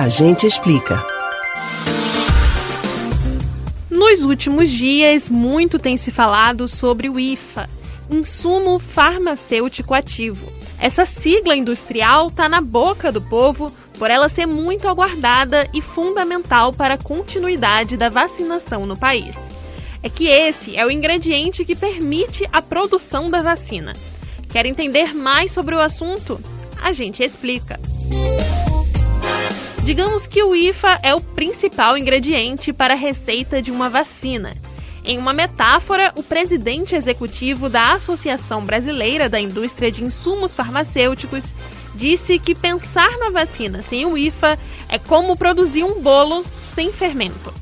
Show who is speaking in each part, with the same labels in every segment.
Speaker 1: A gente explica.
Speaker 2: Nos últimos dias, muito tem se falado sobre o IFA, Insumo Farmacêutico Ativo. Essa sigla industrial está na boca do povo por ela ser muito aguardada e fundamental para a continuidade da vacinação no país. É que esse é o ingrediente que permite a produção da vacina. Quer entender mais sobre o assunto? A gente explica. Digamos que o IFA é o principal ingrediente para a receita de uma vacina. Em uma metáfora, o presidente executivo da Associação Brasileira da Indústria de Insumos Farmacêuticos disse que pensar na vacina sem o IFA é como produzir um bolo sem fermento.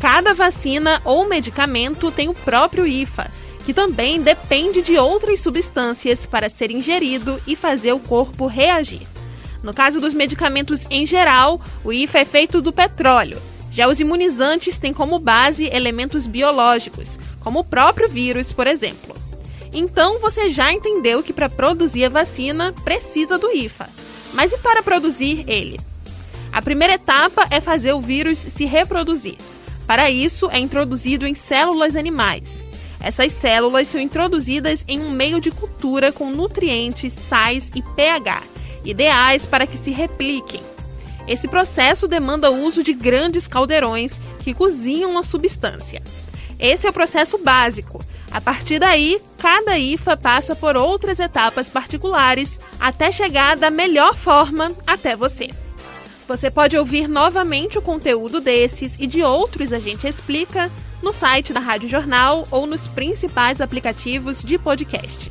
Speaker 2: Cada vacina ou medicamento tem o próprio IFA, que também depende de outras substâncias para ser ingerido e fazer o corpo reagir. No caso dos medicamentos em geral, o IFA é feito do petróleo. Já os imunizantes têm como base elementos biológicos, como o próprio vírus, por exemplo. Então você já entendeu que para produzir a vacina precisa do IFA. Mas e para produzir ele? A primeira etapa é fazer o vírus se reproduzir. Para isso, é introduzido em células animais. Essas células são introduzidas em um meio de cultura com nutrientes, sais e pH, ideais para que se repliquem. Esse processo demanda o uso de grandes caldeirões que cozinham a substância. Esse é o processo básico. A partir daí, cada IFA passa por outras etapas particulares até chegar da melhor forma até você. Você pode ouvir novamente o conteúdo desses e de outros a gente explica no site da Rádio Jornal ou nos principais aplicativos de podcast.